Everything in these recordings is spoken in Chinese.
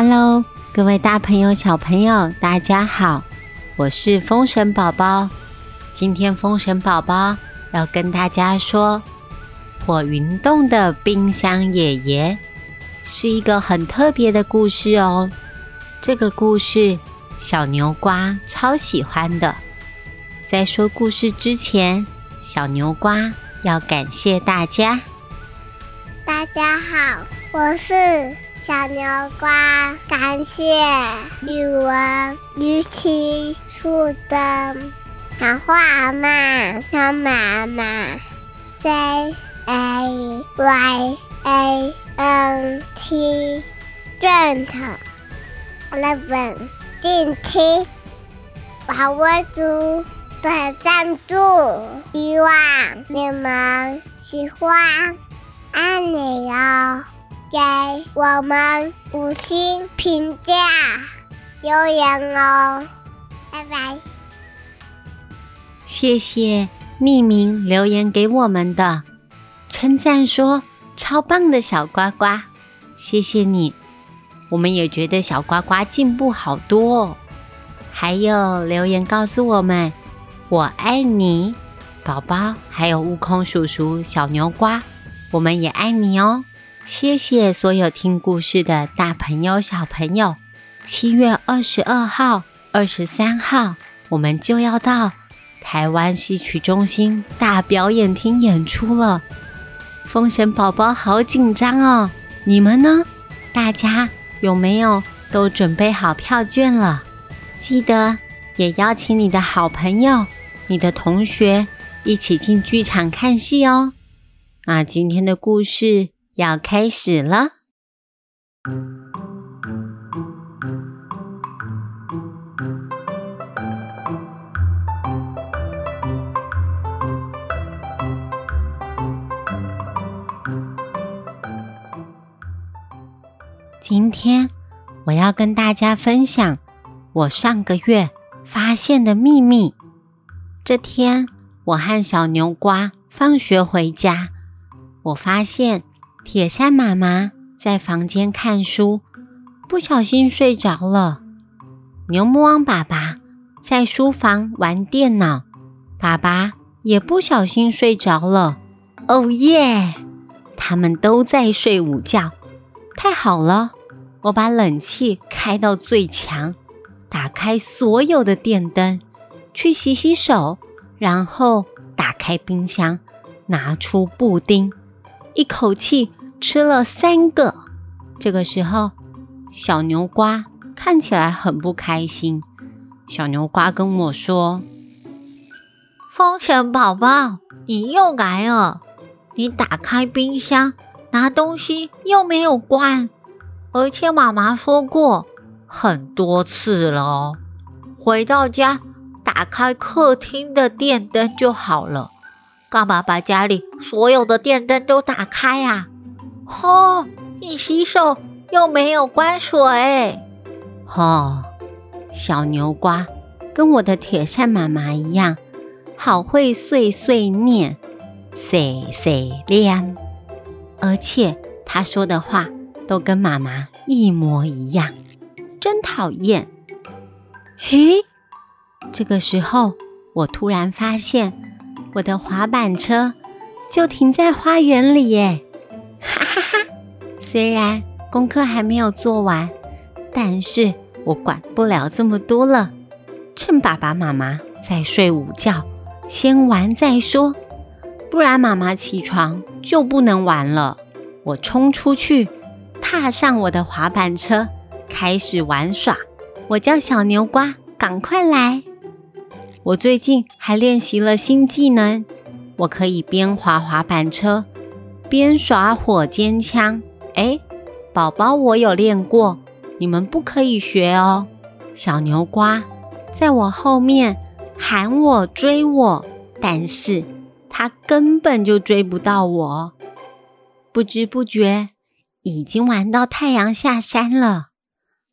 Hello，各位大朋友、小朋友，大家好，我是风神宝宝。今天风神宝宝要跟大家说，火云洞的冰箱爷爷是一个很特别的故事哦。这个故事小牛瓜超喜欢的。在说故事之前，小牛瓜要感谢大家。大家好，我是。小牛瓜，感谢语文语气树的小画妈小妈妈 J A Y A N T Grant Eleven 电梯保温珠的赞助，希望你们喜欢，爱你哦。给我们五星评价留言哦，拜拜！谢谢匿名留言给我们的称赞，说超棒的小呱呱，谢谢你！我们也觉得小呱呱进步好多哦。还有留言告诉我们我爱你，宝宝，还有悟空叔叔、小牛瓜，我们也爱你哦。谢谢所有听故事的大朋友、小朋友。七月二十二号、二十三号，我们就要到台湾戏曲中心大表演厅演出了。风神宝宝好紧张哦！你们呢？大家有没有都准备好票券了？记得也邀请你的好朋友、你的同学一起进剧场看戏哦。那今天的故事。要开始了。今天我要跟大家分享我上个月发现的秘密。这天，我和小牛瓜放学回家，我发现。铁扇妈妈在房间看书，不小心睡着了。牛魔王爸爸在书房玩电脑，爸爸也不小心睡着了。哦耶！他们都在睡午觉，太好了！我把冷气开到最强，打开所有的电灯，去洗洗手，然后打开冰箱，拿出布丁，一口气。吃了三个，这个时候，小牛瓜看起来很不开心。小牛瓜跟我说：“风神宝宝，你又来了！你打开冰箱拿东西又没有关，而且妈妈说过很多次了，回到家打开客厅的电灯就好了。干嘛把家里所有的电灯都打开呀？”哦，你洗手又没有关水。哦，小牛瓜跟我的铁扇妈妈一样，好会碎碎念，碎碎念，而且他说的话都跟妈妈一模一样，真讨厌。嘿，这个时候我突然发现我的滑板车就停在花园里耶。哈哈哈！虽然功课还没有做完，但是我管不了这么多了。趁爸爸妈妈在睡午觉，先玩再说，不然妈妈起床就不能玩了。我冲出去，踏上我的滑板车，开始玩耍。我叫小牛瓜，赶快来！我最近还练习了新技能，我可以边滑滑板车。边耍火尖枪，哎，宝宝，我有练过，你们不可以学哦。小牛瓜在我后面喊我追我，但是他根本就追不到我。不知不觉已经玩到太阳下山了，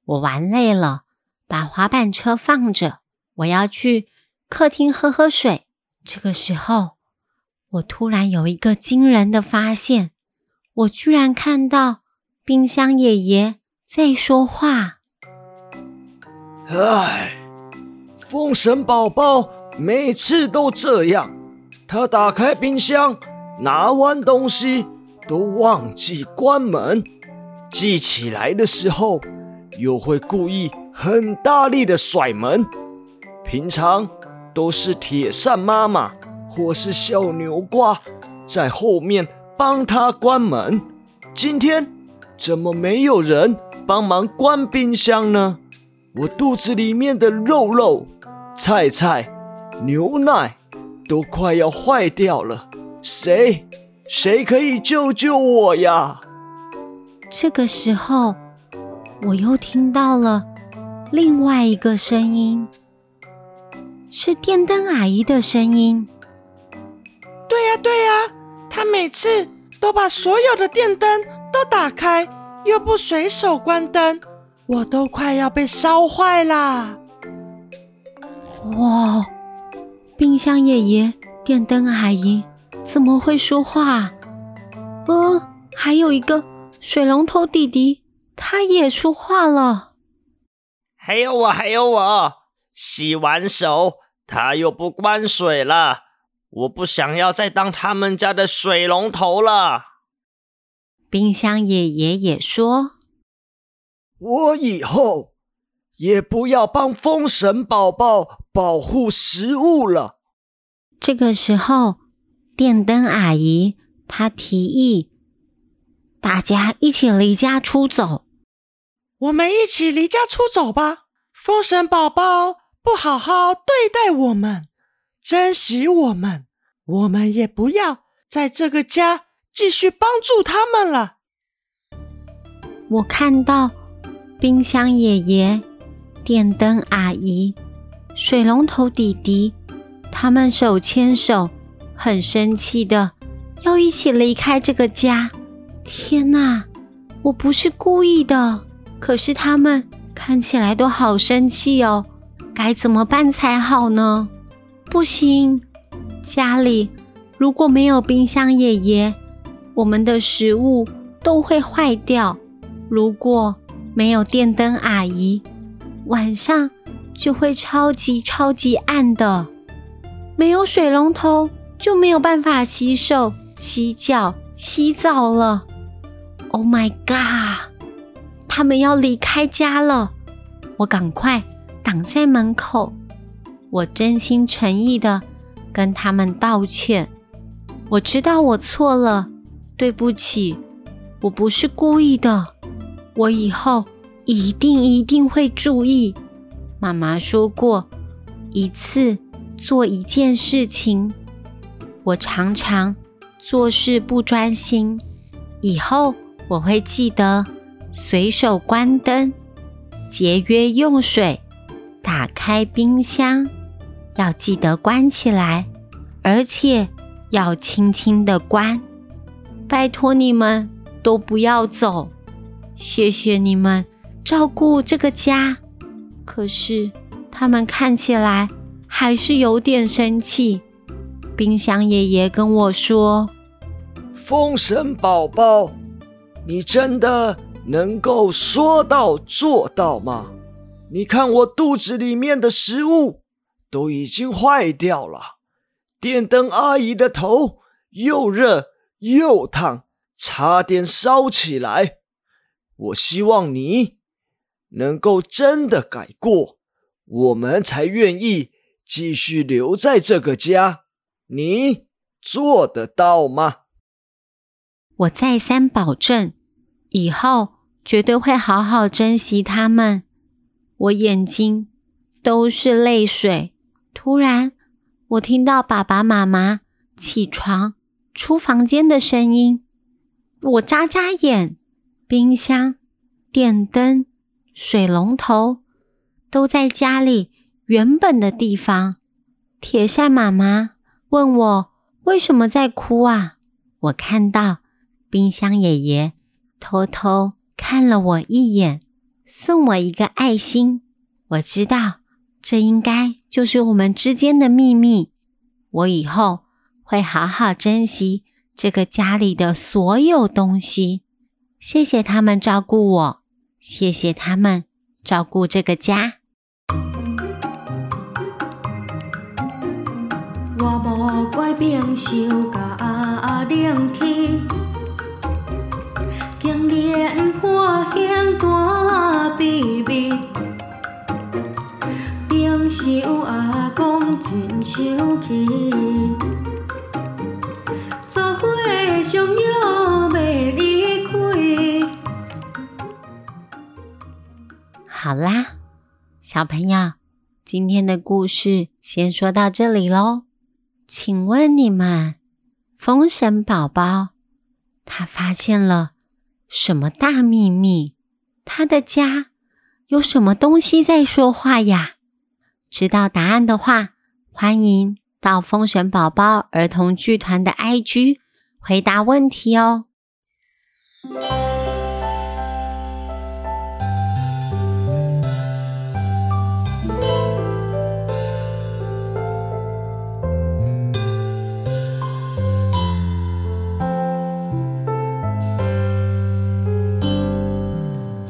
我玩累了，把滑板车放着，我要去客厅喝喝水。这个时候。我突然有一个惊人的发现，我居然看到冰箱爷爷在说话。唉，风神宝宝每次都这样，他打开冰箱，拿完东西都忘记关门，记起来的时候又会故意很大力的甩门。平常都是铁扇妈妈或是小牛瓜在后面帮他关门，今天怎么没有人帮忙关冰箱呢？我肚子里面的肉肉、菜菜、牛奶都快要坏掉了，谁谁可以救救我呀？这个时候，我又听到了另外一个声音，是电灯阿姨的声音。对呀，对呀，他每次都把所有的电灯都打开，又不随手关灯。我都快要被烧坏啦！哇，冰箱爷爷、电灯阿姨怎么会说话？嗯，还有一个水龙头弟弟，他也说话了。还有我，还有我，洗完手他又不关水了。我不想要再当他们家的水龙头了。冰箱爷爷也说。我以后也不要帮风神宝宝保护食物了。这个时候，电灯阿姨她提议大家一起离家出走。我们一起离家出走吧！风神宝宝不好好对待我们，珍惜我们，我们也不要在这个家继续帮助他们了。我看到。冰箱爷爷、电灯阿姨、水龙头弟弟，他们手牵手，很生气的要一起离开这个家。天哪，我不是故意的，可是他们看起来都好生气哦，该怎么办才好呢？不行，家里如果没有冰箱爷爷，我们的食物都会坏掉。如果没有电灯阿姨，晚上就会超级超级暗的。没有水龙头，就没有办法洗手、洗脚、洗澡了。Oh my god！他们要离开家了，我赶快挡在门口。我真心诚意的跟他们道歉。我知道我错了，对不起，我不是故意的。我以后一定一定会注意。妈妈说过，一次做一件事情。我常常做事不专心，以后我会记得随手关灯、节约用水、打开冰箱，要记得关起来，而且要轻轻的关。拜托你们都不要走。谢谢你们照顾这个家，可是他们看起来还是有点生气。冰箱爷爷跟我说：“风神宝宝，你真的能够说到做到吗？你看我肚子里面的食物都已经坏掉了，电灯阿姨的头又热又烫，差点烧起来。”我希望你能够真的改过，我们才愿意继续留在这个家。你做得到吗？我再三保证，以后绝对会好好珍惜他们。我眼睛都是泪水。突然，我听到爸爸妈妈起床出房间的声音，我眨眨眼。冰箱、电灯、水龙头都在家里原本的地方。铁扇妈妈问我为什么在哭啊？我看到冰箱爷爷偷偷看了我一眼，送我一个爱心。我知道这应该就是我们之间的秘密。我以后会好好珍惜这个家里的所有东西。谢谢他们照顾我，谢谢他们照顾这个家。我无怪冰袖甲冷气，经年发现大秘密。阿公真生气，好啦，小朋友，今天的故事先说到这里喽。请问你们，风神宝宝他发现了什么大秘密？他的家有什么东西在说话呀？知道答案的话，欢迎到风神宝宝儿童剧团的 IG 回答问题哦。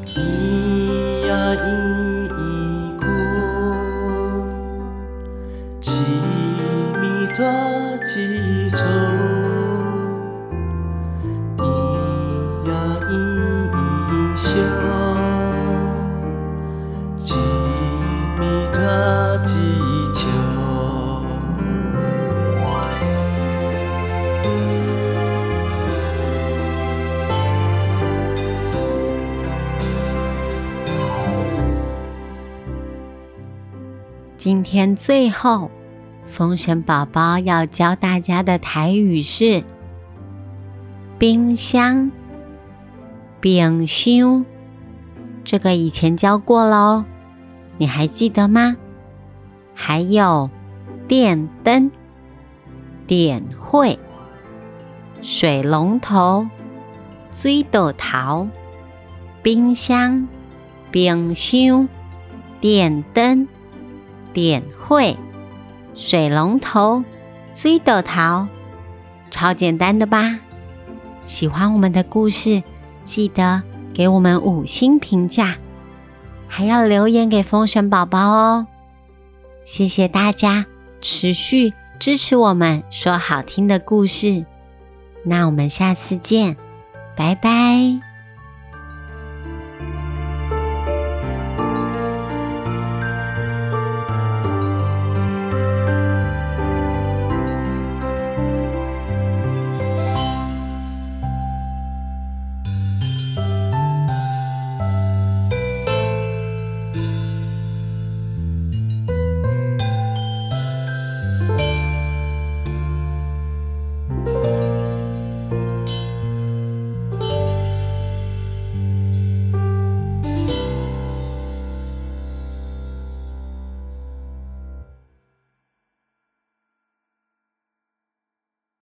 咿呀咿今天最后，风神宝宝要教大家的台语是冰箱、冰箱。这个以前教过喽，你还记得吗？还有电灯、点会、水龙头、水豆桃、冰箱、冰箱、电灯。点会、水龙头、水豆桃，超简单的吧？喜欢我们的故事，记得给我们五星评价，还要留言给风神宝宝哦！谢谢大家持续支持我们说好听的故事，那我们下次见，拜拜。